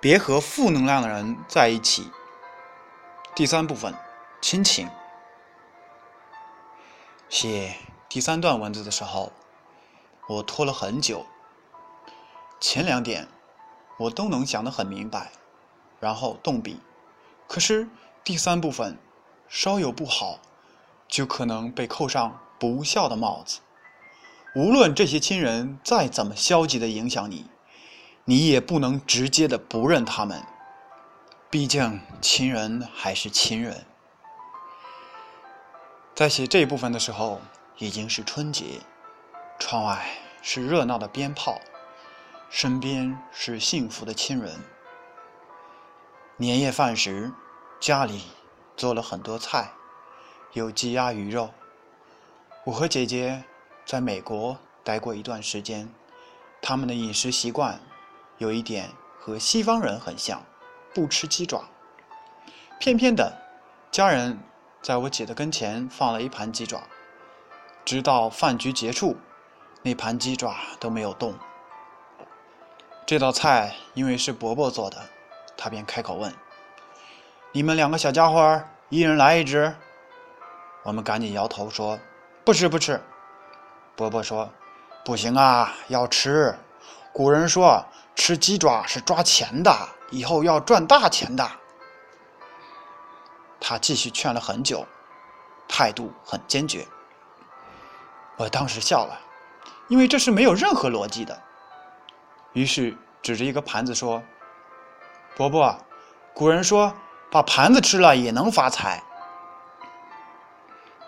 别和负能量的人在一起。第三部分，亲情。写第三段文字的时候，我拖了很久。前两点我都能想得很明白，然后动笔。可是第三部分稍有不好，就可能被扣上不孝的帽子。无论这些亲人再怎么消极的影响你。你也不能直接的不认他们，毕竟亲人还是亲人。在写这一部分的时候，已经是春节，窗外是热闹的鞭炮，身边是幸福的亲人。年夜饭时，家里做了很多菜，有鸡鸭鱼肉。我和姐姐在美国待过一段时间，他们的饮食习惯。有一点和西方人很像，不吃鸡爪。偏偏的，家人在我姐的跟前放了一盘鸡爪，直到饭局结束，那盘鸡爪都没有动。这道菜因为是伯伯做的，他便开口问：“你们两个小家伙，一人来一只？”我们赶紧摇头说：“不吃不吃。”伯伯说：“不行啊，要吃。古人说。”吃鸡爪是抓钱的，以后要赚大钱的。他继续劝了很久，态度很坚决。我当时笑了，因为这是没有任何逻辑的。于是指着一个盘子说：“伯伯，古人说把盘子吃了也能发财。”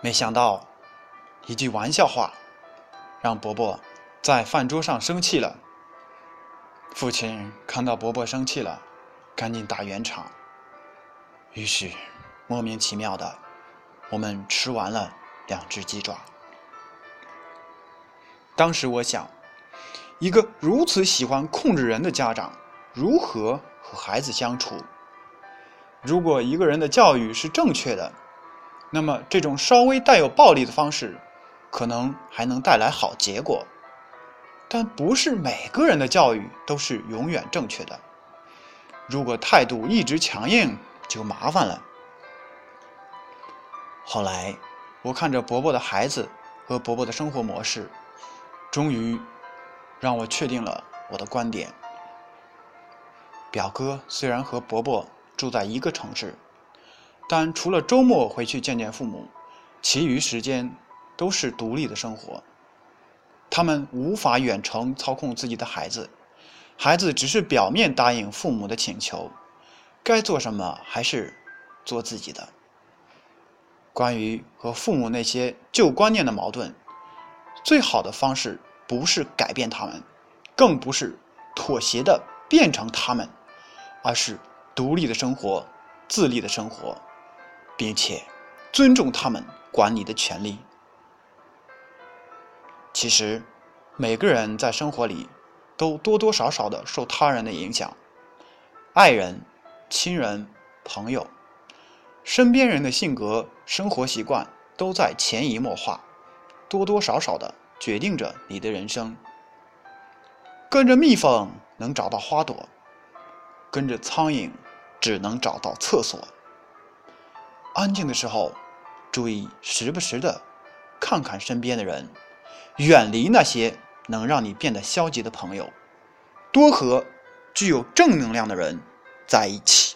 没想到一句玩笑话，让伯伯在饭桌上生气了。父亲看到伯伯生气了，赶紧打圆场。于是，莫名其妙的，我们吃完了两只鸡爪。当时我想，一个如此喜欢控制人的家长，如何和孩子相处？如果一个人的教育是正确的，那么这种稍微带有暴力的方式，可能还能带来好结果。但不是每个人的教育都是永远正确的。如果态度一直强硬，就麻烦了。后来，我看着伯伯的孩子和伯伯的生活模式，终于让我确定了我的观点。表哥虽然和伯伯住在一个城市，但除了周末回去见见父母，其余时间都是独立的生活。他们无法远程操控自己的孩子，孩子只是表面答应父母的请求，该做什么还是做自己的。关于和父母那些旧观念的矛盾，最好的方式不是改变他们，更不是妥协的变成他们，而是独立的生活、自立的生活，并且尊重他们管你的权利。其实，每个人在生活里都多多少少的受他人的影响，爱人、亲人、朋友、身边人的性格、生活习惯都在潜移默化，多多少少的决定着你的人生。跟着蜜蜂能找到花朵，跟着苍蝇只能找到厕所。安静的时候，注意时不时的看看身边的人。远离那些能让你变得消极的朋友，多和具有正能量的人在一起。